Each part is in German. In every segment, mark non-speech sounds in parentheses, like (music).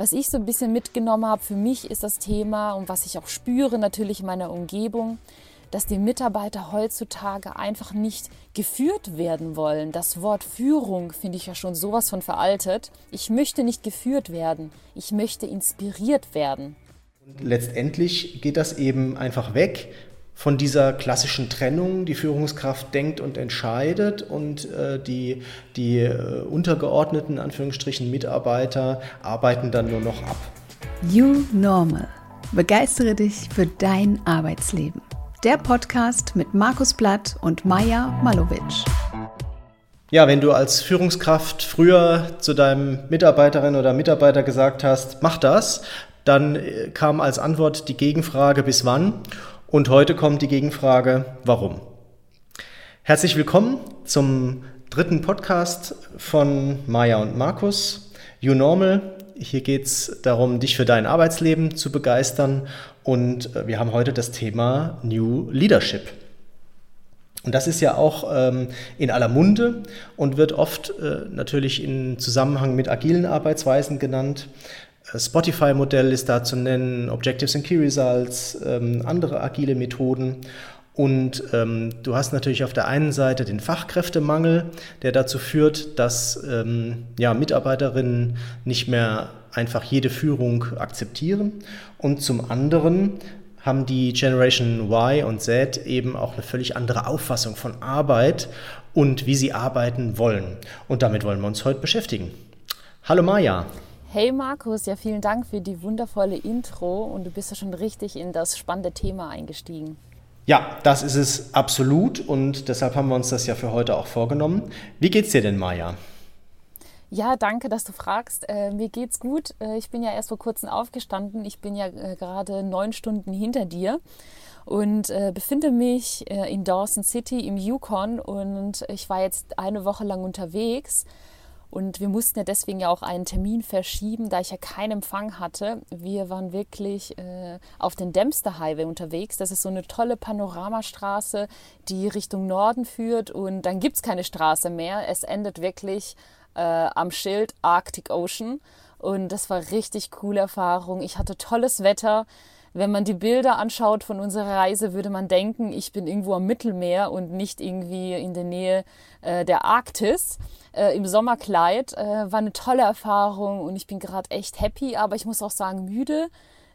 Was ich so ein bisschen mitgenommen habe für mich ist das Thema und was ich auch spüre natürlich in meiner Umgebung, dass die Mitarbeiter heutzutage einfach nicht geführt werden wollen. Das Wort Führung finde ich ja schon sowas von veraltet. Ich möchte nicht geführt werden, ich möchte inspiriert werden. Letztendlich geht das eben einfach weg von dieser klassischen Trennung. Die Führungskraft denkt und entscheidet und äh, die, die äh, untergeordneten Anführungsstrichen Mitarbeiter arbeiten dann nur noch ab. New Normal. Begeistere dich für dein Arbeitsleben der Podcast mit Markus Blatt und Maja Malovic. Ja, wenn du als Führungskraft früher zu deinem Mitarbeiterin oder Mitarbeiter gesagt hast, mach das, dann äh, kam als Antwort die Gegenfrage bis wann und heute kommt die Gegenfrage warum. Herzlich willkommen zum dritten Podcast von Maja und Markus. You Normal. Hier geht es darum, dich für dein Arbeitsleben zu begeistern und äh, wir haben heute das Thema New Leadership. Und das ist ja auch ähm, in aller Munde und wird oft äh, natürlich in Zusammenhang mit agilen Arbeitsweisen genannt. Spotify-Modell ist da zu nennen, Objectives and Key Results, ähm, andere agile Methoden. Und ähm, du hast natürlich auf der einen Seite den Fachkräftemangel, der dazu führt, dass ähm, ja, Mitarbeiterinnen nicht mehr einfach jede Führung akzeptieren. Und zum anderen haben die Generation Y und Z eben auch eine völlig andere Auffassung von Arbeit und wie sie arbeiten wollen. Und damit wollen wir uns heute beschäftigen. Hallo Maja. Hey Markus, ja vielen Dank für die wundervolle Intro und du bist ja schon richtig in das spannende Thema eingestiegen. Ja, das ist es absolut und deshalb haben wir uns das ja für heute auch vorgenommen. Wie geht's dir denn, Maja? Ja, danke, dass du fragst. Äh, mir geht's gut. Äh, ich bin ja erst vor kurzem aufgestanden. Ich bin ja äh, gerade neun Stunden hinter dir und äh, befinde mich äh, in Dawson City im Yukon und ich war jetzt eine Woche lang unterwegs. Und wir mussten ja deswegen ja auch einen Termin verschieben, da ich ja keinen Empfang hatte. Wir waren wirklich äh, auf den Dempster Highway unterwegs. Das ist so eine tolle Panoramastraße, die Richtung Norden führt. Und dann gibt es keine Straße mehr. Es endet wirklich äh, am Schild Arctic Ocean. Und das war richtig coole Erfahrung. Ich hatte tolles Wetter. Wenn man die Bilder anschaut von unserer Reise, würde man denken, ich bin irgendwo am Mittelmeer und nicht irgendwie in der Nähe äh, der Arktis. Äh, Im Sommerkleid äh, war eine tolle Erfahrung und ich bin gerade echt happy, aber ich muss auch sagen müde,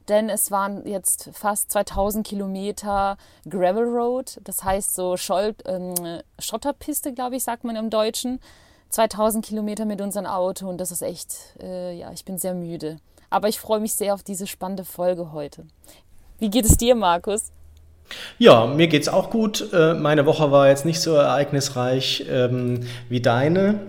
denn es waren jetzt fast 2000 Kilometer Gravel Road, das heißt so Scholl, ähm, Schotterpiste, glaube ich, sagt man im Deutschen. 2000 Kilometer mit unserem Auto und das ist echt, äh, ja, ich bin sehr müde. Aber ich freue mich sehr auf diese spannende Folge heute. Wie geht es dir, Markus? Ja, mir geht es auch gut. Äh, meine Woche war jetzt nicht so ereignisreich ähm, wie deine.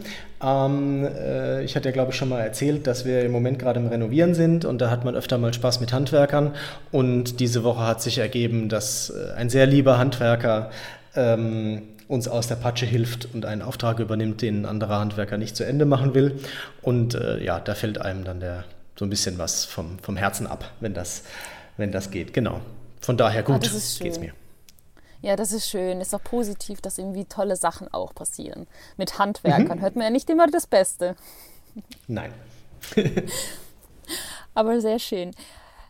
Ähm, äh, ich hatte ja, glaube ich, schon mal erzählt, dass wir im Moment gerade im Renovieren sind und da hat man öfter mal Spaß mit Handwerkern. Und diese Woche hat sich ergeben, dass äh, ein sehr lieber Handwerker ähm, uns aus der Patsche hilft und einen Auftrag übernimmt, den ein anderer Handwerker nicht zu Ende machen will. Und ja, da fällt einem dann der, so ein bisschen was vom, vom Herzen ab, wenn das, wenn das geht. Genau. Von daher gut ja, geht's mir. Ja, das ist schön. Ist auch positiv, dass irgendwie tolle Sachen auch passieren. Mit Handwerkern mhm. hört man ja nicht immer das Beste. Nein. (laughs) Aber sehr schön.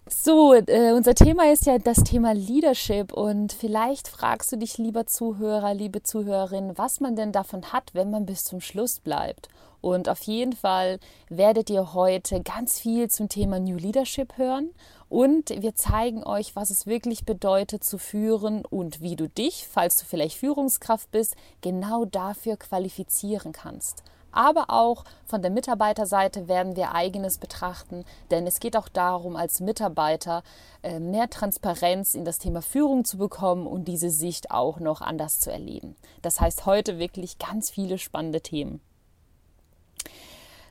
So, äh, unser Thema ist ja das Thema Leadership und vielleicht fragst du dich, lieber Zuhörer, liebe Zuhörerin, was man denn davon hat, wenn man bis zum Schluss bleibt. Und auf jeden Fall werdet ihr heute ganz viel zum Thema New Leadership hören und wir zeigen euch, was es wirklich bedeutet zu führen und wie du dich, falls du vielleicht Führungskraft bist, genau dafür qualifizieren kannst aber auch von der Mitarbeiterseite werden wir eigenes betrachten, denn es geht auch darum, als Mitarbeiter äh, mehr Transparenz in das Thema Führung zu bekommen und diese Sicht auch noch anders zu erleben. Das heißt heute wirklich ganz viele spannende Themen.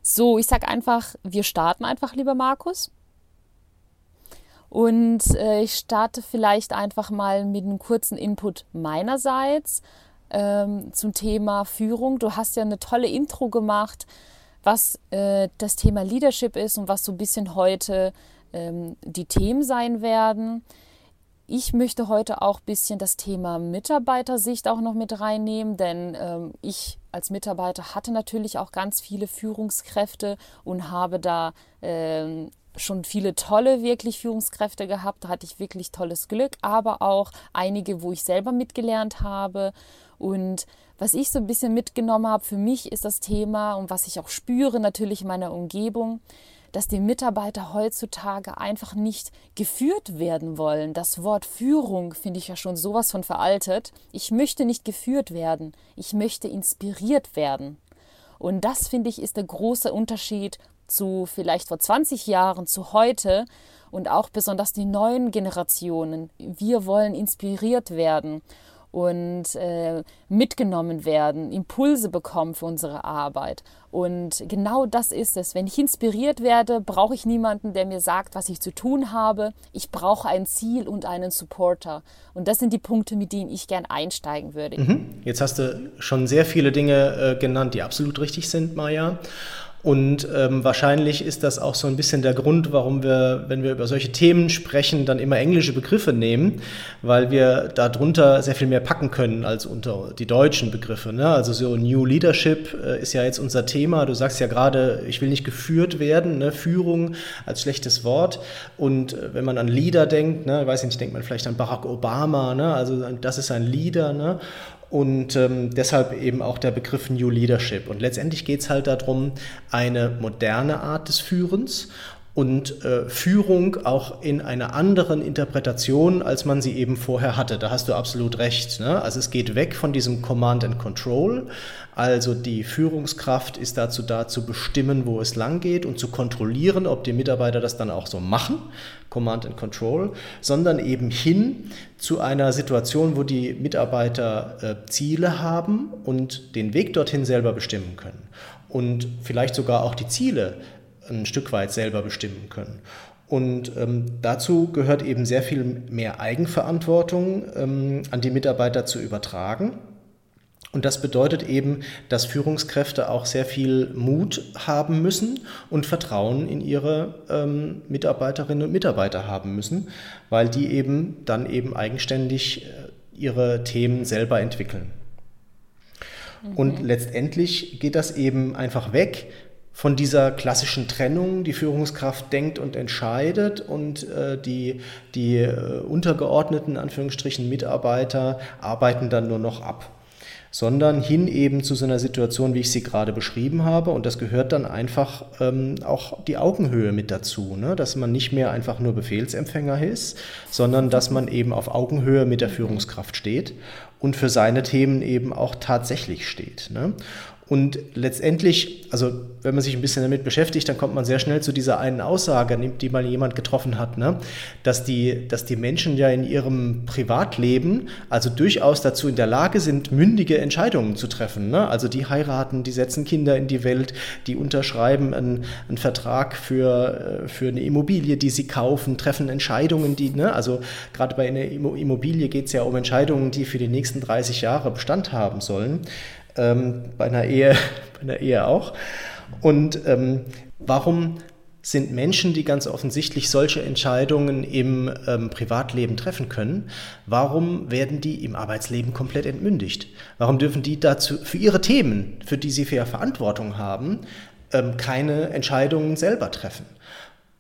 So, ich sage einfach, wir starten einfach, lieber Markus. Und äh, ich starte vielleicht einfach mal mit einem kurzen Input meinerseits ähm, zum Thema Führung. Du hast ja eine tolle Intro gemacht, was äh, das Thema Leadership ist und was so ein bisschen heute ähm, die Themen sein werden. Ich möchte heute auch ein bisschen das Thema Mitarbeitersicht auch noch mit reinnehmen, denn ähm, ich als Mitarbeiter hatte natürlich auch ganz viele Führungskräfte und habe da ähm, schon viele tolle wirklich Führungskräfte gehabt, da hatte ich wirklich tolles Glück, aber auch einige, wo ich selber mitgelernt habe. Und was ich so ein bisschen mitgenommen habe für mich ist das Thema und was ich auch spüre natürlich in meiner Umgebung, dass die Mitarbeiter heutzutage einfach nicht geführt werden wollen. Das Wort Führung finde ich ja schon sowas von veraltet. Ich möchte nicht geführt werden, ich möchte inspiriert werden. Und das finde ich ist der große Unterschied zu vielleicht vor 20 Jahren zu heute und auch besonders die neuen Generationen. Wir wollen inspiriert werden und äh, mitgenommen werden, Impulse bekommen für unsere Arbeit. Und genau das ist es. Wenn ich inspiriert werde, brauche ich niemanden, der mir sagt, was ich zu tun habe. Ich brauche ein Ziel und einen Supporter. Und das sind die Punkte, mit denen ich gern einsteigen würde. Mhm. Jetzt hast du schon sehr viele Dinge äh, genannt, die absolut richtig sind, Maja. Und ähm, wahrscheinlich ist das auch so ein bisschen der Grund, warum wir, wenn wir über solche Themen sprechen, dann immer englische Begriffe nehmen, weil wir darunter sehr viel mehr packen können als unter die deutschen Begriffe. Ne? Also so New Leadership äh, ist ja jetzt unser Thema. Du sagst ja gerade, ich will nicht geführt werden, ne? Führung als schlechtes Wort. Und äh, wenn man an Leader denkt, ne, weiß ich nicht, denkt man vielleicht an Barack Obama, ne? also das ist ein Leader. Ne? Und ähm, deshalb eben auch der Begriff New Leadership. Und letztendlich geht es halt darum, eine moderne Art des Führens und äh, Führung auch in einer anderen Interpretation, als man sie eben vorher hatte. Da hast du absolut recht. Ne? Also es geht weg von diesem Command and Control. Also die Führungskraft ist dazu da, zu bestimmen, wo es lang geht und zu kontrollieren, ob die Mitarbeiter das dann auch so machen, Command and Control, sondern eben hin zu einer Situation, wo die Mitarbeiter äh, Ziele haben und den Weg dorthin selber bestimmen können und vielleicht sogar auch die Ziele ein Stück weit selber bestimmen können. Und ähm, dazu gehört eben sehr viel mehr Eigenverantwortung ähm, an die Mitarbeiter zu übertragen. Und das bedeutet eben, dass Führungskräfte auch sehr viel Mut haben müssen und Vertrauen in ihre ähm, Mitarbeiterinnen und Mitarbeiter haben müssen, weil die eben dann eben eigenständig äh, ihre Themen selber entwickeln. Mhm. Und letztendlich geht das eben einfach weg von dieser klassischen Trennung, die Führungskraft denkt und entscheidet und äh, die, die äh, untergeordneten Anführungsstrichen Mitarbeiter arbeiten dann nur noch ab sondern hin eben zu so einer Situation, wie ich sie gerade beschrieben habe. Und das gehört dann einfach ähm, auch die Augenhöhe mit dazu, ne? dass man nicht mehr einfach nur Befehlsempfänger ist, sondern dass man eben auf Augenhöhe mit der Führungskraft steht und für seine Themen eben auch tatsächlich steht. Ne? Und letztendlich, also wenn man sich ein bisschen damit beschäftigt, dann kommt man sehr schnell zu dieser einen Aussage, die mal jemand getroffen hat, ne? dass, die, dass die Menschen ja in ihrem Privatleben also durchaus dazu in der Lage sind, mündige Entscheidungen zu treffen. Ne? Also die heiraten, die setzen Kinder in die Welt, die unterschreiben einen, einen Vertrag für, äh, für eine Immobilie, die sie kaufen, treffen Entscheidungen, die, ne? also gerade bei einer Immobilie geht es ja um Entscheidungen, die für die nächsten 30 Jahre Bestand haben sollen ähm, bei, einer Ehe, (laughs) bei einer Ehe auch. Und ähm, warum sind Menschen, die ganz offensichtlich solche Entscheidungen im ähm, Privatleben treffen können, warum werden die im Arbeitsleben komplett entmündigt? Warum dürfen die dazu für ihre Themen, für die sie für Verantwortung haben, ähm, keine Entscheidungen selber treffen?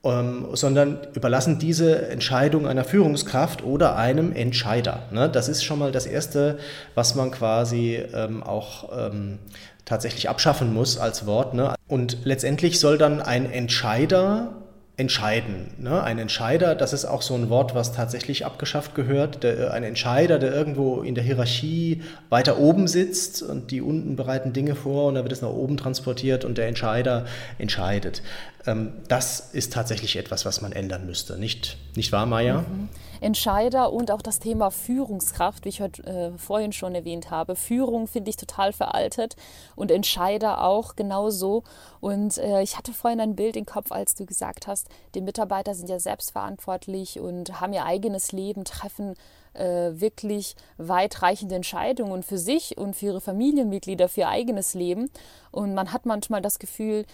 Ähm, sondern überlassen diese Entscheidung einer Führungskraft oder einem Entscheider. Ne? Das ist schon mal das Erste, was man quasi ähm, auch ähm, tatsächlich abschaffen muss als Wort. Ne? Und letztendlich soll dann ein Entscheider entscheiden. Ne? Ein Entscheider, das ist auch so ein Wort, was tatsächlich abgeschafft gehört. Der, ein Entscheider, der irgendwo in der Hierarchie weiter oben sitzt und die unten bereiten Dinge vor und dann wird es nach oben transportiert und der Entscheider entscheidet. Ähm, das ist tatsächlich etwas, was man ändern müsste. Nicht, nicht wahr, Maya? Mhm. Entscheider und auch das Thema Führungskraft, wie ich heute äh, vorhin schon erwähnt habe. Führung finde ich total veraltet und Entscheider auch genauso. Und äh, ich hatte vorhin ein Bild im Kopf, als du gesagt hast, die Mitarbeiter sind ja selbstverantwortlich und haben ihr eigenes Leben, treffen äh, wirklich weitreichende Entscheidungen für sich und für ihre Familienmitglieder, für ihr eigenes Leben. Und man hat manchmal das Gefühl,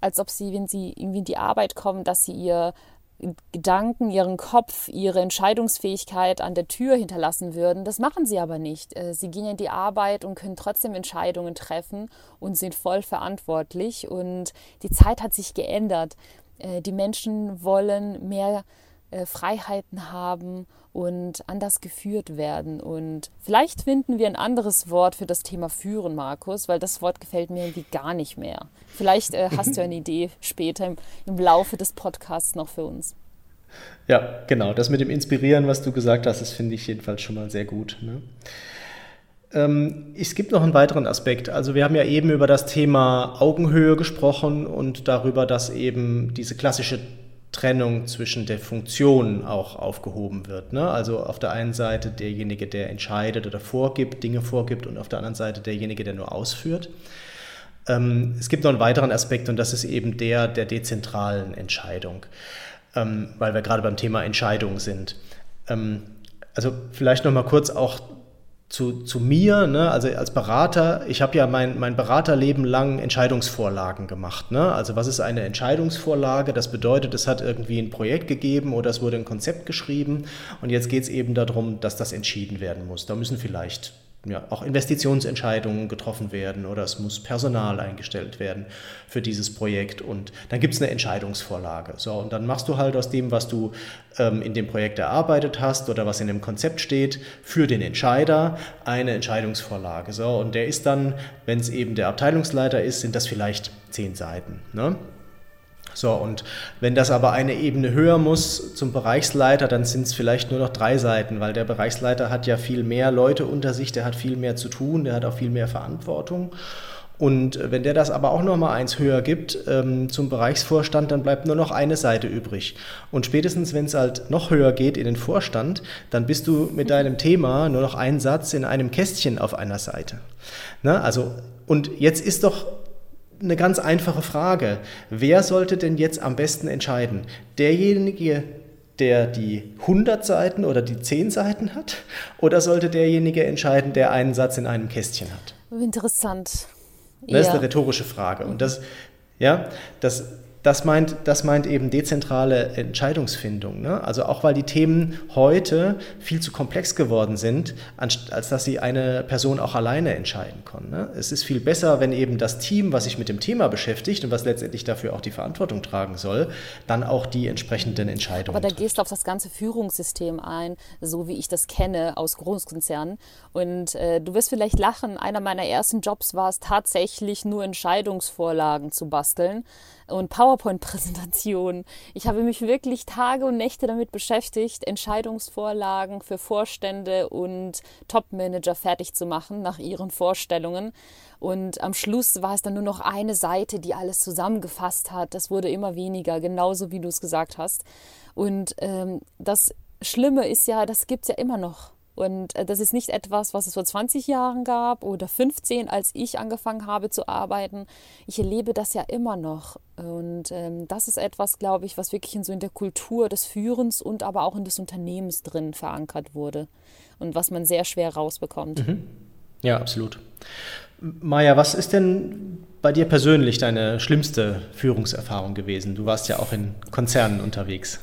als ob sie, wenn sie irgendwie in die Arbeit kommen, dass sie ihr Gedanken, ihren Kopf, ihre Entscheidungsfähigkeit an der Tür hinterlassen würden. Das machen sie aber nicht. Äh, sie gehen in die Arbeit und können trotzdem Entscheidungen treffen und sind voll verantwortlich. Und die Zeit hat sich geändert. Äh, die Menschen wollen mehr äh, Freiheiten haben und anders geführt werden. Und vielleicht finden wir ein anderes Wort für das Thema Führen, Markus, weil das Wort gefällt mir irgendwie gar nicht mehr. Vielleicht äh, hast du eine (laughs) Idee später im, im Laufe des Podcasts noch für uns. Ja, genau. Das mit dem Inspirieren, was du gesagt hast, das finde ich jedenfalls schon mal sehr gut. Ne? Ähm, es gibt noch einen weiteren Aspekt. Also wir haben ja eben über das Thema Augenhöhe gesprochen und darüber, dass eben diese klassische Trennung zwischen der Funktion auch aufgehoben wird. Ne? Also auf der einen Seite derjenige, der entscheidet oder vorgibt, Dinge vorgibt und auf der anderen Seite derjenige, der nur ausführt. Ähm, es gibt noch einen weiteren Aspekt und das ist eben der der dezentralen Entscheidung, ähm, weil wir gerade beim Thema Entscheidung sind. Ähm, also vielleicht noch mal kurz auch zu, zu mir, ne? also als Berater, ich habe ja mein, mein Beraterleben lang Entscheidungsvorlagen gemacht. Ne? Also was ist eine Entscheidungsvorlage? Das bedeutet, es hat irgendwie ein Projekt gegeben oder es wurde ein Konzept geschrieben und jetzt geht es eben darum, dass das entschieden werden muss. Da müssen vielleicht ja, auch Investitionsentscheidungen getroffen werden oder es muss Personal eingestellt werden für dieses Projekt und dann gibt es eine Entscheidungsvorlage. So, und dann machst du halt aus dem, was du ähm, in dem Projekt erarbeitet hast oder was in dem Konzept steht, für den Entscheider eine Entscheidungsvorlage. So, und der ist dann, wenn es eben der Abteilungsleiter ist, sind das vielleicht zehn Seiten. Ne? So, und wenn das aber eine Ebene höher muss zum Bereichsleiter, dann sind es vielleicht nur noch drei Seiten, weil der Bereichsleiter hat ja viel mehr Leute unter sich, der hat viel mehr zu tun, der hat auch viel mehr Verantwortung. Und wenn der das aber auch noch mal eins höher gibt ähm, zum Bereichsvorstand, dann bleibt nur noch eine Seite übrig. Und spätestens, wenn es halt noch höher geht in den Vorstand, dann bist du mit deinem Thema nur noch ein Satz in einem Kästchen auf einer Seite. Ne? Also, und jetzt ist doch eine ganz einfache Frage. Wer sollte denn jetzt am besten entscheiden? Derjenige, der die 100 Seiten oder die 10 Seiten hat? Oder sollte derjenige entscheiden, der einen Satz in einem Kästchen hat? Interessant. Das ist eine rhetorische Frage. Und das, ja, das, das meint, das meint eben dezentrale Entscheidungsfindung. Ne? Also auch weil die Themen heute viel zu komplex geworden sind, als dass sie eine Person auch alleine entscheiden kann. Ne? Es ist viel besser, wenn eben das Team, was sich mit dem Thema beschäftigt und was letztendlich dafür auch die Verantwortung tragen soll, dann auch die entsprechenden Entscheidungen. Aber da gehst du auf das ganze Führungssystem ein, so wie ich das kenne aus Großkonzernen. Und äh, du wirst vielleicht lachen, einer meiner ersten Jobs war es tatsächlich nur Entscheidungsvorlagen zu basteln und PowerPoint-Präsentationen. Ich habe mich wirklich Tage und Nächte damit beschäftigt, Entscheidungsvorlagen für Vorstände und Top-Manager fertig zu machen nach ihren Vorstellungen. Und am Schluss war es dann nur noch eine Seite, die alles zusammengefasst hat. Das wurde immer weniger, genauso wie du es gesagt hast. Und ähm, das Schlimme ist ja, das gibt es ja immer noch. Und äh, das ist nicht etwas, was es vor 20 Jahren gab oder 15, als ich angefangen habe zu arbeiten. Ich erlebe das ja immer noch. Und ähm, das ist etwas, glaube ich, was wirklich in so in der Kultur des Führens und aber auch in des Unternehmens drin verankert wurde und was man sehr schwer rausbekommt. Mhm. Ja, absolut. Maja, was ist denn bei dir persönlich deine schlimmste Führungserfahrung gewesen? Du warst ja auch in Konzernen unterwegs.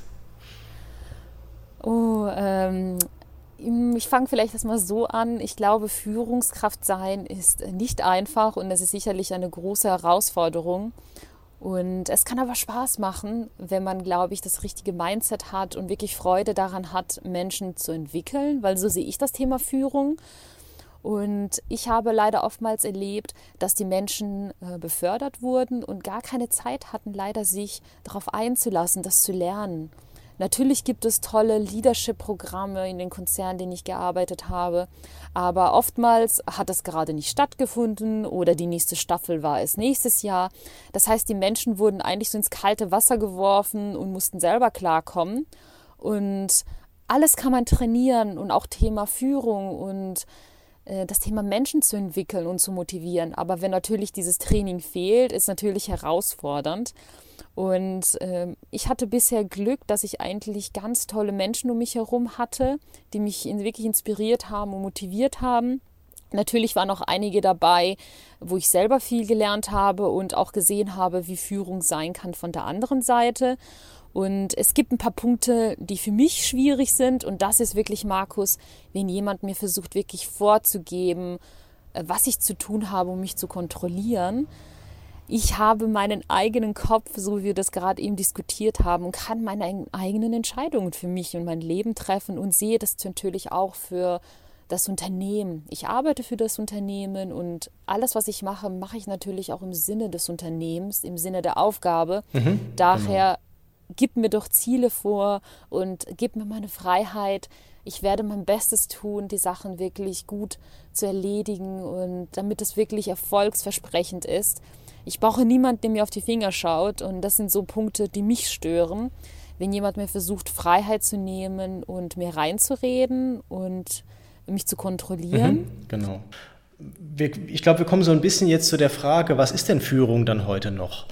Oh, ähm, ich fange vielleicht erstmal so an. Ich glaube, Führungskraft sein ist nicht einfach und es ist sicherlich eine große Herausforderung. Und es kann aber Spaß machen, wenn man, glaube ich, das richtige Mindset hat und wirklich Freude daran hat, Menschen zu entwickeln, weil so sehe ich das Thema Führung. Und ich habe leider oftmals erlebt, dass die Menschen äh, befördert wurden und gar keine Zeit hatten, leider sich darauf einzulassen, das zu lernen. Natürlich gibt es tolle Leadership-Programme in den Konzernen, denen ich gearbeitet habe, aber oftmals hat es gerade nicht stattgefunden oder die nächste Staffel war es nächstes Jahr. Das heißt, die Menschen wurden eigentlich so ins kalte Wasser geworfen und mussten selber klarkommen. Und alles kann man trainieren und auch Thema Führung und äh, das Thema Menschen zu entwickeln und zu motivieren. Aber wenn natürlich dieses Training fehlt, ist natürlich herausfordernd. Und äh, ich hatte bisher Glück, dass ich eigentlich ganz tolle Menschen um mich herum hatte, die mich wirklich inspiriert haben und motiviert haben. Natürlich waren auch einige dabei, wo ich selber viel gelernt habe und auch gesehen habe, wie Führung sein kann von der anderen Seite. Und es gibt ein paar Punkte, die für mich schwierig sind. Und das ist wirklich, Markus, wenn jemand mir versucht, wirklich vorzugeben, äh, was ich zu tun habe, um mich zu kontrollieren ich habe meinen eigenen Kopf, so wie wir das gerade eben diskutiert haben, und kann meine eigenen Entscheidungen für mich und mein Leben treffen und sehe das natürlich auch für das Unternehmen. Ich arbeite für das Unternehmen und alles, was ich mache, mache ich natürlich auch im Sinne des Unternehmens, im Sinne der Aufgabe. Mhm, Daher genau. gib mir doch Ziele vor und gib mir meine Freiheit. Ich werde mein Bestes tun, die Sachen wirklich gut zu erledigen und damit es wirklich erfolgsversprechend ist. Ich brauche niemanden, der mir auf die Finger schaut und das sind so Punkte, die mich stören. Wenn jemand mir versucht, Freiheit zu nehmen und mir reinzureden und mich zu kontrollieren. Mhm, genau. Wir, ich glaube, wir kommen so ein bisschen jetzt zu der Frage, was ist denn Führung dann heute noch?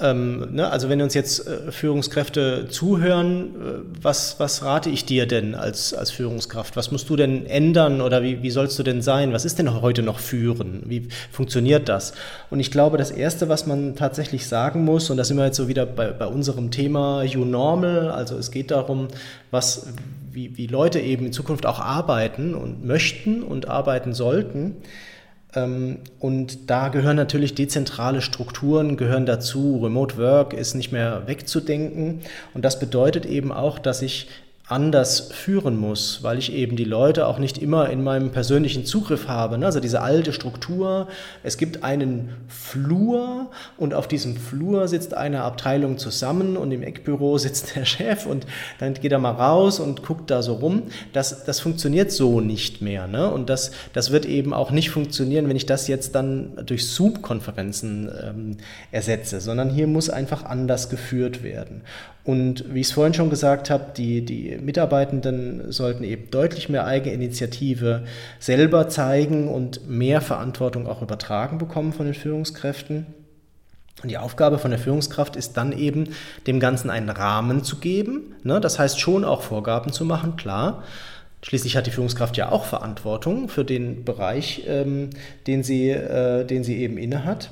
Ähm, ne, also wenn uns jetzt äh, Führungskräfte zuhören, äh, was, was rate ich dir denn als, als Führungskraft? Was musst du denn ändern oder wie, wie sollst du denn sein? Was ist denn heute noch Führen? Wie funktioniert das? Und ich glaube, das Erste, was man tatsächlich sagen muss, und da sind wir jetzt so wieder bei, bei unserem Thema You Normal, also es geht darum, was, wie, wie Leute eben in Zukunft auch arbeiten und möchten und arbeiten sollten. Ähm, und da gehören natürlich dezentrale Strukturen, gehören dazu. Remote Work ist nicht mehr wegzudenken. Und das bedeutet eben auch, dass ich anders führen muss, weil ich eben die Leute auch nicht immer in meinem persönlichen Zugriff habe. Ne? Also diese alte Struktur, es gibt einen Flur und auf diesem Flur sitzt eine Abteilung zusammen und im Eckbüro (laughs) sitzt der Chef und dann geht er mal raus und guckt da so rum. Das, das funktioniert so nicht mehr. Ne? Und das, das wird eben auch nicht funktionieren, wenn ich das jetzt dann durch Zoom-Konferenzen ähm, ersetze, sondern hier muss einfach anders geführt werden. Und wie ich es vorhin schon gesagt habe, die, die Mitarbeitenden sollten eben deutlich mehr Eigeninitiative selber zeigen und mehr Verantwortung auch übertragen bekommen von den Führungskräften. Und die Aufgabe von der Führungskraft ist dann eben, dem Ganzen einen Rahmen zu geben. Ne? Das heißt schon auch Vorgaben zu machen, klar. Schließlich hat die Führungskraft ja auch Verantwortung für den Bereich, ähm, den, sie, äh, den sie eben innehat.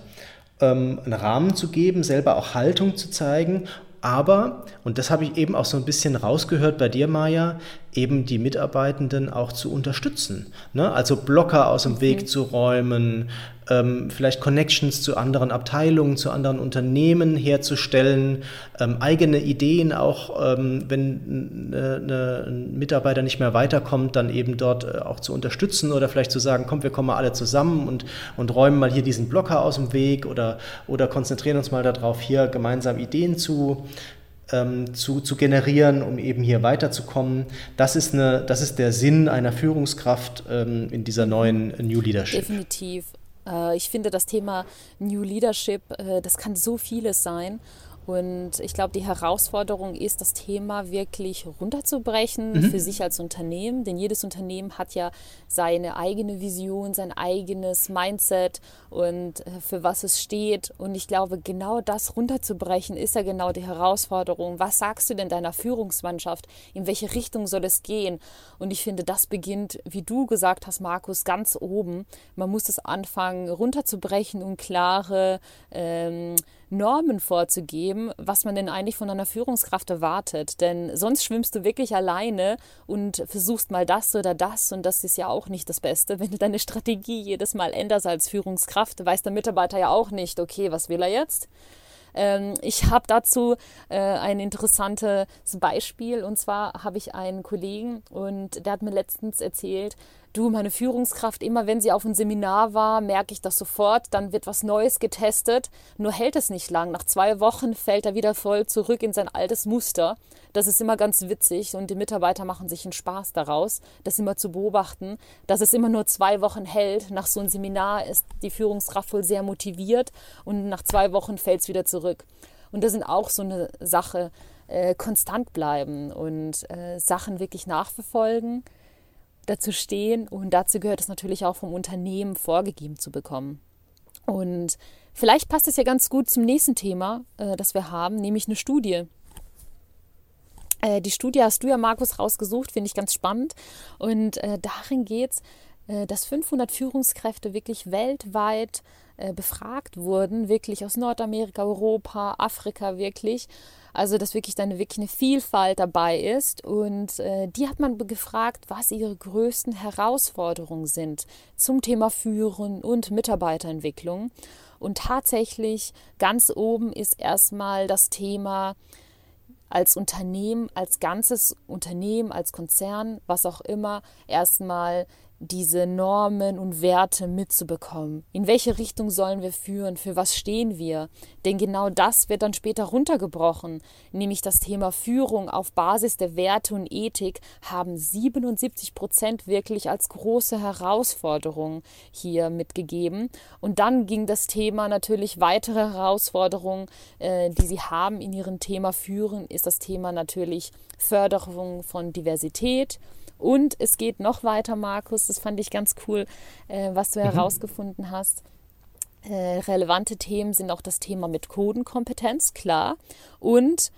Ähm, einen Rahmen zu geben, selber auch Haltung zu zeigen aber, und das habe ich eben auch so ein bisschen rausgehört bei dir, Maja, eben die Mitarbeitenden auch zu unterstützen. Ne? Also Blocker aus dem mhm. Weg zu räumen, ähm, vielleicht Connections zu anderen Abteilungen, zu anderen Unternehmen herzustellen, ähm, eigene Ideen auch, ähm, wenn ne, ne, ein Mitarbeiter nicht mehr weiterkommt, dann eben dort äh, auch zu unterstützen oder vielleicht zu sagen, komm, wir kommen mal alle zusammen und, und räumen mal hier diesen Blocker aus dem Weg oder, oder konzentrieren uns mal darauf, hier gemeinsam Ideen zu, ähm, zu, zu generieren, um eben hier weiterzukommen. Das ist, eine, das ist der Sinn einer Führungskraft ähm, in dieser neuen New Leadership. Definitiv. Äh, ich finde das Thema New Leadership, äh, das kann so vieles sein. Und ich glaube, die Herausforderung ist, das Thema wirklich runterzubrechen mhm. für sich als Unternehmen. Denn jedes Unternehmen hat ja seine eigene Vision, sein eigenes Mindset und äh, für was es steht. Und ich glaube, genau das runterzubrechen ist ja genau die Herausforderung. Was sagst du denn deiner Führungsmannschaft? In welche Richtung soll es gehen? Und ich finde, das beginnt, wie du gesagt hast, Markus, ganz oben. Man muss es anfangen, runterzubrechen und klare ähm, Normen vorzugeben, was man denn eigentlich von einer Führungskraft erwartet. Denn sonst schwimmst du wirklich alleine und versuchst mal das oder das und das ist ja auch nicht das Beste. Wenn du deine Strategie jedes Mal änderst als Führungskraft, weiß der Mitarbeiter ja auch nicht, okay, was will er jetzt? Ähm, ich habe dazu äh, ein interessantes Beispiel und zwar habe ich einen Kollegen und der hat mir letztens erzählt, du, meine Führungskraft, immer wenn sie auf ein Seminar war, merke ich das sofort, dann wird was Neues getestet, nur hält es nicht lang. Nach zwei Wochen fällt er wieder voll zurück in sein altes Muster. Das ist immer ganz witzig und die Mitarbeiter machen sich einen Spaß daraus, das immer zu beobachten, dass es immer nur zwei Wochen hält. Nach so einem Seminar ist die Führungskraft wohl sehr motiviert und nach zwei Wochen fällt es wieder zurück. Und das sind auch so eine Sache, äh, konstant bleiben und äh, Sachen wirklich nachverfolgen dazu stehen und dazu gehört es natürlich auch vom Unternehmen vorgegeben zu bekommen. Und vielleicht passt es ja ganz gut zum nächsten Thema, äh, das wir haben, nämlich eine Studie. Äh, die Studie hast du ja, Markus, rausgesucht, finde ich ganz spannend. Und äh, darin geht es, äh, dass 500 Führungskräfte wirklich weltweit äh, befragt wurden, wirklich aus Nordamerika, Europa, Afrika wirklich. Also, dass wirklich dann wirklich eine Vielfalt dabei ist. Und äh, die hat man gefragt, was ihre größten Herausforderungen sind zum Thema Führen und Mitarbeiterentwicklung. Und tatsächlich ganz oben ist erstmal das Thema als Unternehmen, als ganzes Unternehmen, als Konzern, was auch immer, erstmal diese Normen und Werte mitzubekommen. In welche Richtung sollen wir führen? Für was stehen wir? Denn genau das wird dann später runtergebrochen. Nämlich das Thema Führung auf Basis der Werte und Ethik haben 77 Prozent wirklich als große Herausforderung hier mitgegeben. Und dann ging das Thema natürlich weitere Herausforderungen, äh, die sie haben in ihrem Thema Führen, ist das Thema natürlich Förderung von Diversität und es geht noch weiter, Markus, das fand ich ganz cool, äh, was du mhm. herausgefunden hast. Äh, relevante Themen sind auch das Thema mit Codenkompetenz, klar. Und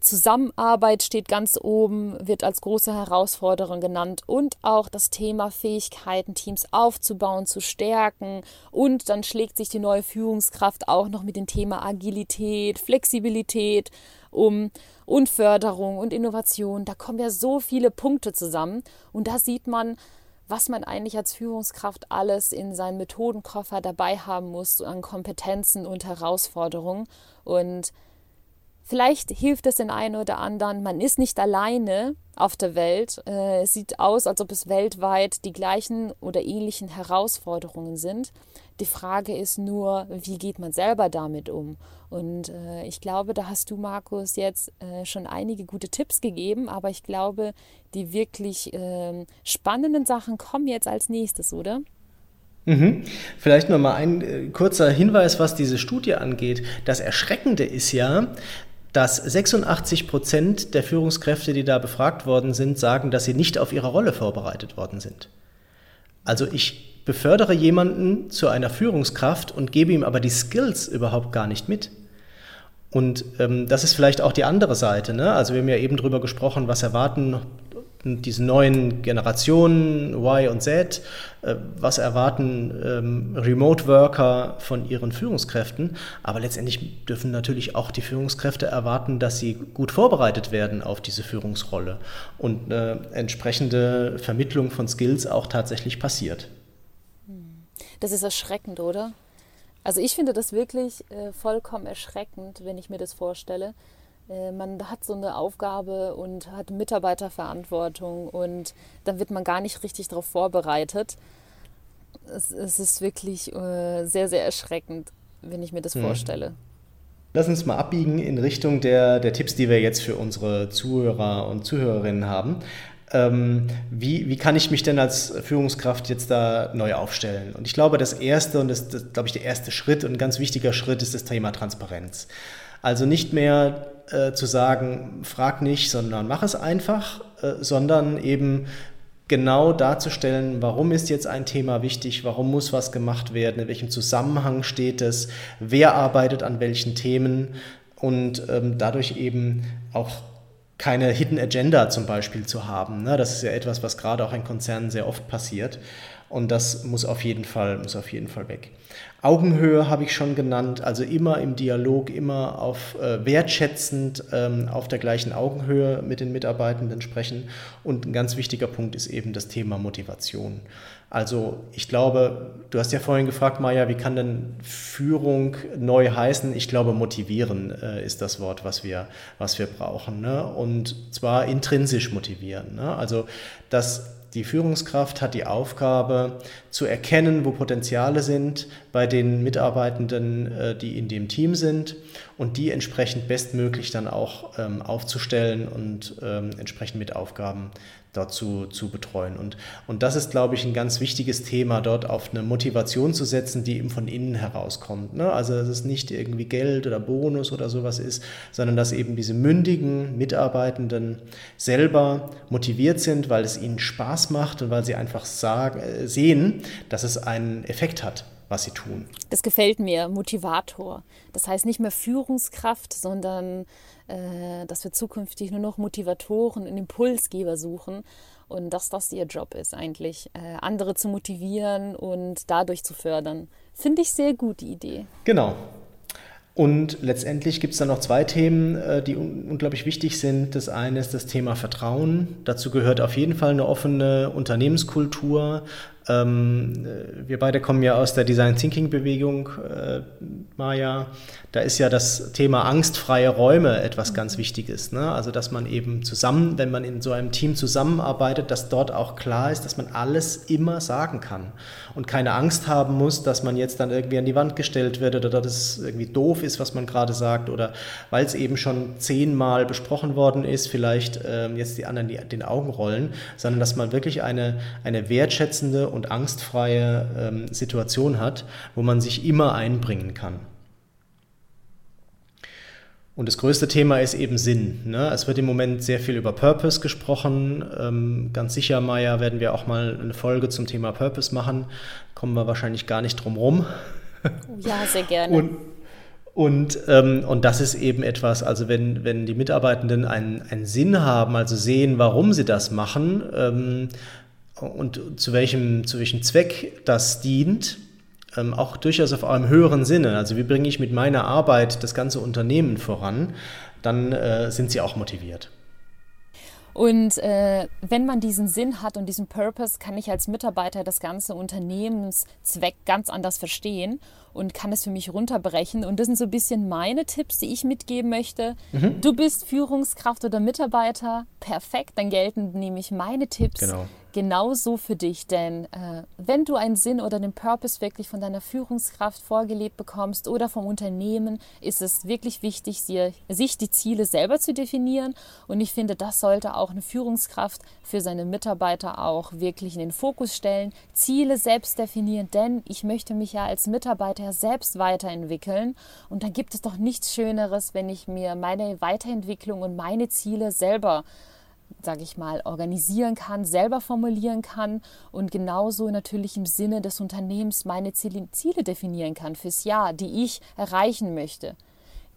Zusammenarbeit steht ganz oben, wird als große Herausforderung genannt und auch das Thema Fähigkeiten, Teams aufzubauen, zu stärken. Und dann schlägt sich die neue Führungskraft auch noch mit dem Thema Agilität, Flexibilität um und Förderung und Innovation. Da kommen ja so viele Punkte zusammen. Und da sieht man, was man eigentlich als Führungskraft alles in seinem Methodenkoffer dabei haben muss so an Kompetenzen und Herausforderungen. Und Vielleicht hilft es den einen oder anderen. Man ist nicht alleine auf der Welt. Äh, es sieht aus, als ob es weltweit die gleichen oder ähnlichen Herausforderungen sind. Die Frage ist nur, wie geht man selber damit um? Und äh, ich glaube, da hast du, Markus, jetzt äh, schon einige gute Tipps gegeben, aber ich glaube, die wirklich ähm, spannenden Sachen kommen jetzt als nächstes, oder? Mhm. Vielleicht noch mal ein äh, kurzer Hinweis, was diese Studie angeht. Das Erschreckende ist ja, dass 86 Prozent der Führungskräfte, die da befragt worden sind, sagen, dass sie nicht auf ihre Rolle vorbereitet worden sind. Also ich befördere jemanden zu einer Führungskraft und gebe ihm aber die Skills überhaupt gar nicht mit. Und ähm, das ist vielleicht auch die andere Seite. Ne? Also wir haben ja eben darüber gesprochen, was erwarten diese neuen Generationen Y und Z, äh, was erwarten ähm, Remote Worker von ihren Führungskräften. Aber letztendlich dürfen natürlich auch die Führungskräfte erwarten, dass sie gut vorbereitet werden auf diese Führungsrolle und eine entsprechende Vermittlung von Skills auch tatsächlich passiert. Das ist erschreckend, oder? Also ich finde das wirklich äh, vollkommen erschreckend, wenn ich mir das vorstelle äh, man hat so eine Aufgabe und hat Mitarbeiterverantwortung und dann wird man gar nicht richtig darauf vorbereitet. Es, es ist wirklich äh, sehr, sehr erschreckend, wenn ich mir das mhm. vorstelle. Lass uns mal abbiegen in Richtung der, der Tipps, die wir jetzt für unsere Zuhörer und Zuhörerinnen haben. Ähm, wie, wie kann ich mich denn als Führungskraft jetzt da neu aufstellen? Und ich glaube, das erste und das, das glaube ich, der erste Schritt und ein ganz wichtiger Schritt ist das Thema Transparenz. Also nicht mehr äh, zu sagen, frag nicht, sondern mach es einfach, äh, sondern eben genau darzustellen, warum ist jetzt ein Thema wichtig, warum muss was gemacht werden, in welchem Zusammenhang steht es, wer arbeitet an welchen Themen und ähm, dadurch eben auch keine Hidden Agenda zum Beispiel zu haben. Ne? Das ist ja etwas, was gerade auch in Konzernen sehr oft passiert. Und das muss auf jeden Fall, muss auf jeden Fall weg. Augenhöhe habe ich schon genannt, also immer im Dialog, immer auf äh, wertschätzend ähm, auf der gleichen Augenhöhe mit den Mitarbeitenden sprechen. Und ein ganz wichtiger Punkt ist eben das Thema Motivation. Also ich glaube, du hast ja vorhin gefragt, Maja, wie kann denn Führung neu heißen? Ich glaube, motivieren äh, ist das Wort, was wir, was wir brauchen. Ne? Und zwar intrinsisch motivieren. Ne? Also das die Führungskraft hat die Aufgabe zu erkennen, wo Potenziale sind bei den Mitarbeitenden, äh, die in dem Team sind und die entsprechend bestmöglich dann auch ähm, aufzustellen und ähm, entsprechend mit Aufgaben dort zu, zu betreuen. Und, und das ist, glaube ich, ein ganz wichtiges Thema, dort auf eine Motivation zu setzen, die eben von innen herauskommt. Ne? Also dass es nicht irgendwie Geld oder Bonus oder sowas ist, sondern dass eben diese mündigen Mitarbeitenden selber motiviert sind, weil es ihnen Spaß macht und weil sie einfach sagen, äh, sehen, dass es einen Effekt hat was sie tun. Das gefällt mir, Motivator. Das heißt nicht mehr Führungskraft, sondern äh, dass wir zukünftig nur noch Motivatoren und Impulsgeber suchen und dass das ihr Job ist eigentlich, äh, andere zu motivieren und dadurch zu fördern. Finde ich sehr gut, die Idee. Genau. Und letztendlich gibt es dann noch zwei Themen, äh, die unglaublich wichtig sind. Das eine ist das Thema Vertrauen. Dazu gehört auf jeden Fall eine offene Unternehmenskultur, Ähm, äh, wir beide kommen ja aus der Design Thinking Bewegung, äh, Maja. Da ist ja das Thema angstfreie Räume etwas ganz Wichtiges. Ne? Also, dass man eben zusammen, wenn man in so einem Team zusammenarbeitet, dass dort auch klar ist, dass man alles immer sagen kann und keine Angst haben muss, dass man jetzt dann irgendwie an die Wand gestellt wird oder dass es irgendwie doof ist, was man gerade sagt oder weil es eben schon zehnmal besprochen worden ist, vielleicht ähm, jetzt die anderen die, den Augen rollen, sondern dass man wirklich eine, eine wertschätzende und angstfreie ähm, Situation hat, wo man sich immer einbringen kann. Und das größte Thema ist eben Sinn. Ne? Es wird im Moment sehr viel über Purpose gesprochen. Ähm, ganz sicher, Maya, werden wir auch mal eine Folge zum Thema Purpose machen. Kommen wir wahrscheinlich gar nicht drum rum. Ja, sehr gerne. Und, und, ähm, und das ist eben etwas, also wenn, wenn die Mitarbeitenden einen, einen Sinn haben, also sehen, warum sie das machen, ähm, und zu welchem, zu welchem Zweck das dient, ähm, auch durchaus auf einem höheren Sinne. Also wie bringe ich mit meiner Arbeit das ganze Unternehmen voran, dann äh, sind sie auch motiviert. Und äh, wenn man diesen Sinn hat und diesen Purpose, kann ich als Mitarbeiter das ganze Unternehmenszweck ganz anders verstehen und kann es für mich runterbrechen. Und das sind so ein bisschen meine Tipps, die ich mitgeben möchte. Mhm. Du bist Führungskraft oder Mitarbeiter, perfekt, dann gelten nämlich meine Tipps. Genau genauso für dich. Denn äh, wenn du einen Sinn oder einen Purpose wirklich von deiner Führungskraft vorgelebt bekommst oder vom Unternehmen, ist es wirklich wichtig, sich die Ziele selber zu definieren. Und ich finde, das sollte auch eine Führungskraft für seine Mitarbeiter auch wirklich in den Fokus stellen. Ziele selbst definieren, denn ich möchte mich ja als Mitarbeiter selbst weiterentwickeln. Und da gibt es doch nichts Schöneres, wenn ich mir meine Weiterentwicklung und meine Ziele selber sage ich mal, organisieren kann, selber formulieren kann und genauso natürlich im Sinne des Unternehmens meine Ziele definieren kann fürs Jahr, die ich erreichen möchte.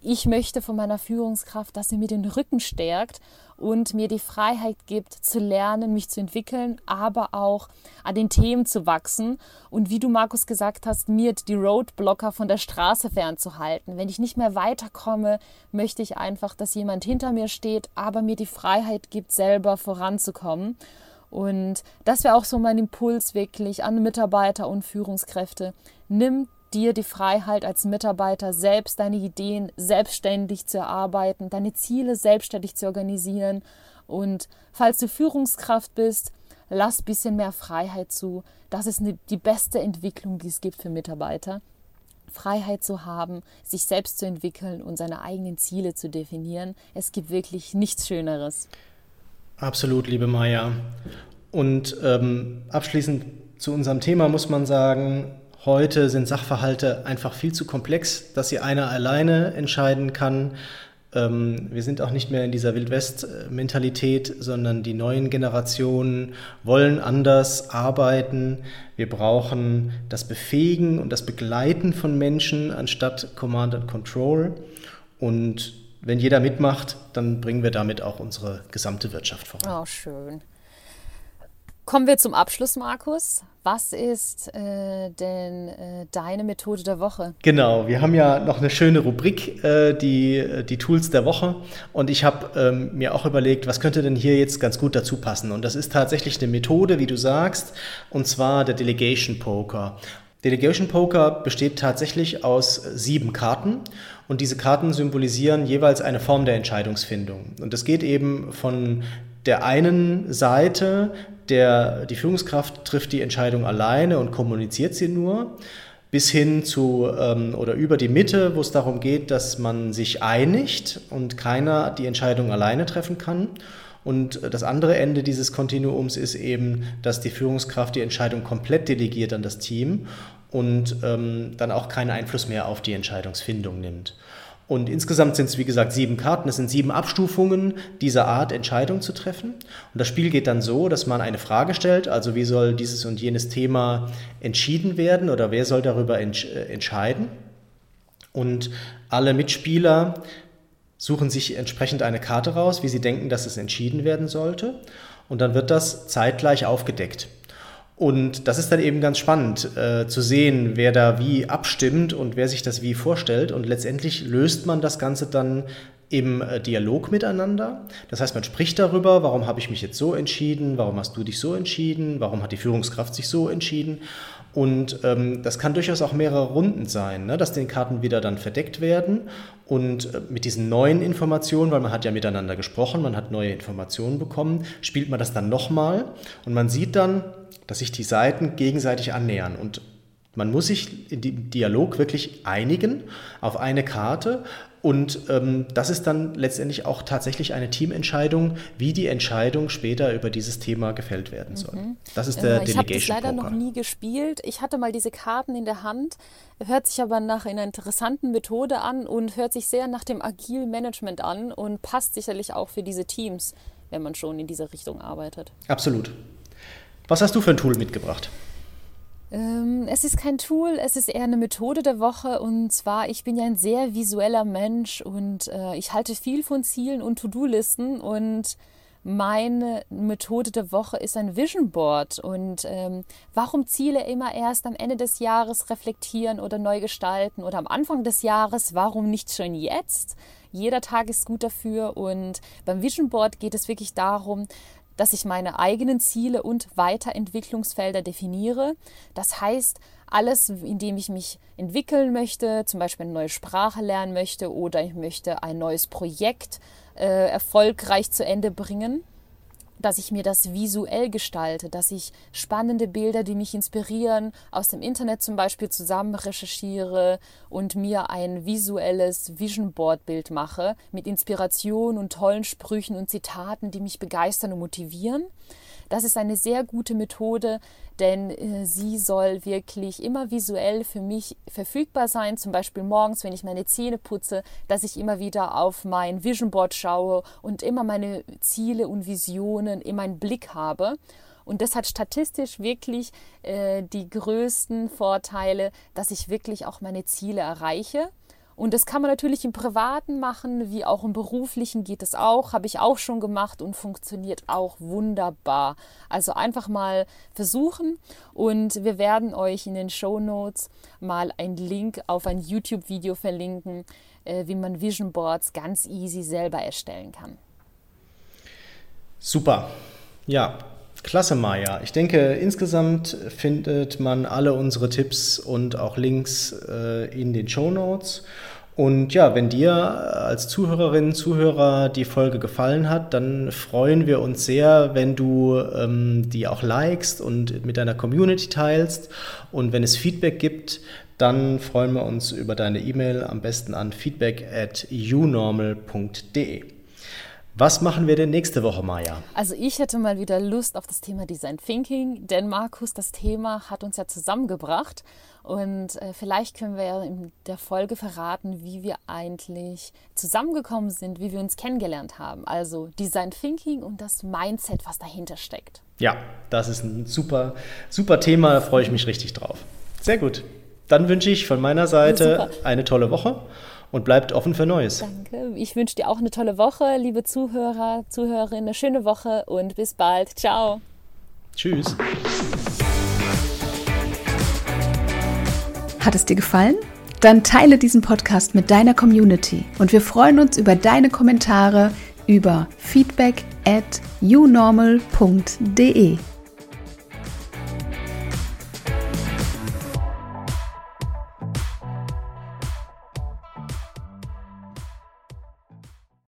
Ich möchte von meiner Führungskraft, dass sie mir den Rücken stärkt und mir die Freiheit gibt, zu lernen, mich zu entwickeln, aber auch an den Themen zu wachsen. Und wie du, Markus, gesagt hast, mir die Roadblocker von der Straße fernzuhalten. Wenn ich nicht mehr weiterkomme, möchte ich einfach, dass jemand hinter mir steht, aber mir die Freiheit gibt, selber voranzukommen. Und das wäre auch so mein Impuls wirklich an Mitarbeiter und Führungskräfte. Nimm dir die Freiheit als Mitarbeiter, selbst deine Ideen selbstständig zu erarbeiten, deine Ziele selbstständig zu organisieren. Und falls du Führungskraft bist, lass ein bisschen mehr Freiheit zu. Das ist eine, die beste Entwicklung, die es gibt für Mitarbeiter. Freiheit zu haben, sich selbst zu entwickeln und seine eigenen Ziele zu definieren. Es gibt wirklich nichts Schöneres. Absolut, liebe Maya. Und ähm, abschließend zu unserem Thema muss man sagen, Heute sind Sachverhalte einfach viel zu komplex, dass sie einer alleine entscheiden kann. Ähm, wir sind auch nicht mehr in dieser Wildwest-Mentalität, sondern die neuen Generationen wollen anders arbeiten. Wir brauchen das Befähigen und das Begleiten von Menschen anstatt Command and Control. Und wenn jeder mitmacht, dann bringen wir damit auch unsere gesamte Wirtschaft voran. Oh, schön. Kommen wir zum Abschluss, Markus. Was ist äh, denn äh, deine Methode der Woche? Genau, wir haben ja noch eine schöne Rubrik, äh, die, die Tools der Woche. Und ich habe ähm, mir auch überlegt, was könnte denn hier jetzt ganz gut dazu passen. Und das ist tatsächlich eine Methode, wie du sagst, und zwar der Delegation Poker. Delegation Poker besteht tatsächlich aus sieben Karten und diese Karten symbolisieren jeweils eine Form der Entscheidungsfindung. Und das geht eben von der einen Seite der, die Führungskraft trifft die Entscheidung alleine und kommuniziert sie nur, bis hin zu ähm, oder über die Mitte, wo es darum geht, dass man sich einigt und keiner die Entscheidung alleine treffen kann. Und das andere Ende dieses Kontinuums ist eben, dass die Führungskraft die Entscheidung komplett delegiert an das Team und ähm, dann auch keinen Einfluss mehr auf die Entscheidungsfindung nimmt. Und insgesamt sind es, wie gesagt, sieben Karten. Es sind sieben Abstufungen dieser Art, Entscheidungen zu treffen. Und das Spiel geht dann so, dass man eine Frage stellt, also wie soll dieses und jenes Thema entschieden werden oder wer soll darüber entsch äh, entscheiden. Und alle Mitspieler suchen sich entsprechend eine Karte raus, wie sie denken, dass es entschieden werden sollte. Und dann wird das zeitgleich aufgedeckt. Und das ist dann eben ganz spannend äh, zu sehen, wer da wie abstimmt und wer sich das wie vorstellt. Und letztendlich löst man das Ganze dann im äh, Dialog miteinander. Das heißt, man spricht darüber, warum habe ich mich jetzt so entschieden, warum hast du dich so entschieden, warum hat die Führungskraft sich so entschieden. Und ähm, das kann durchaus auch mehrere Runden sein, ne? dass die Karten wieder dann verdeckt werden. Und äh, mit diesen neuen Informationen, weil man hat ja miteinander gesprochen, man hat neue Informationen bekommen, spielt man das dann nochmal. Und man sieht dann, dass sich die Seiten gegenseitig annähern. Und man muss sich im Dialog wirklich einigen auf eine Karte und ähm, das ist dann letztendlich auch tatsächlich eine Teamentscheidung, wie die Entscheidung später über dieses Thema gefällt werden soll. Mhm. Das ist der äh, Delegation Ich habe das leider Poker. noch nie gespielt. Ich hatte mal diese Karten in der Hand, hört sich aber nach einer interessanten Methode an und hört sich sehr nach dem Agile Management an und passt sicherlich auch für diese Teams, wenn man schon in diese Richtung arbeitet. Absolut. Was hast du für ein Tool mitgebracht? Ähm, es ist kein Tool, es ist eher eine Methode der Woche. Und zwar, ich bin ja ein sehr visueller Mensch und äh, ich halte viel von Zielen und To-Do-Listen. Und meine Methode der Woche ist ein Vision Board. Und ähm, warum Ziele immer erst am Ende des Jahres reflektieren oder neu gestalten oder am Anfang des Jahres? Warum nicht schon jetzt? Jeder Tag ist gut dafür. Und beim Vision Board geht es wirklich darum, dass ich meine eigenen Ziele und Weiterentwicklungsfelder definiere. Das heißt, alles, in dem ich mich entwickeln möchte, zum Beispiel eine neue Sprache lernen möchte oder ich möchte ein neues Projekt äh, erfolgreich zu Ende bringen, dass ich mir das visuell gestalte, dass ich spannende Bilder, die mich inspirieren, aus dem Internet zum Beispiel zusammen recherchiere und mir ein visuelles Vision Board Bild mache mit Inspiration und tollen Sprüchen und Zitaten, die mich begeistern und motivieren. Das ist eine sehr gute Methode, denn äh, sie soll wirklich immer visuell für mich verfügbar sein. Zum Beispiel morgens, wenn ich meine Zähne putze, dass ich immer wieder auf mein Vision Board schaue und immer meine Ziele und Visionen in meinen Blick habe. Und das hat statistisch wirklich äh, die größten Vorteile, dass ich wirklich auch meine Ziele erreiche. Und das kann man natürlich im Privaten machen, wie auch im Beruflichen geht es auch, habe ich auch schon gemacht und funktioniert auch wunderbar. Also einfach mal versuchen und wir werden euch in den Show Notes mal einen Link auf ein YouTube-Video verlinken, äh, wie man Vision Boards ganz easy selber erstellen kann. Super. Ja, Klasse, Maja. Ich denke, insgesamt findet man alle unsere Tipps und auch Links äh, in den Show Notes. Und ja, wenn dir als Zuhörerin, Zuhörer die Folge gefallen hat, dann freuen wir uns sehr, wenn du ähm, die auch likest und mit deiner Community teilst. Und wenn es Feedback gibt, dann freuen wir uns über deine E-Mail am besten an feedback at unormal.de. Was machen wir denn nächste Woche, Maja? Also ich hätte mal wieder Lust auf das Thema Design Thinking, denn Markus, das Thema hat uns ja zusammengebracht und äh, vielleicht können wir ja in der Folge verraten, wie wir eigentlich zusammengekommen sind, wie wir uns kennengelernt haben. Also Design Thinking und das Mindset, was dahinter steckt. Ja, das ist ein super, super Thema, da freue ich mich richtig drauf. Sehr gut. Dann wünsche ich von meiner Seite ja, eine tolle Woche und bleibt offen für Neues. Danke. Ich wünsche dir auch eine tolle Woche, liebe Zuhörer, Zuhörerinnen, eine schöne Woche und bis bald. Ciao. Tschüss. Hat es dir gefallen? Dann teile diesen Podcast mit deiner Community und wir freuen uns über deine Kommentare über feedback at unormal.de.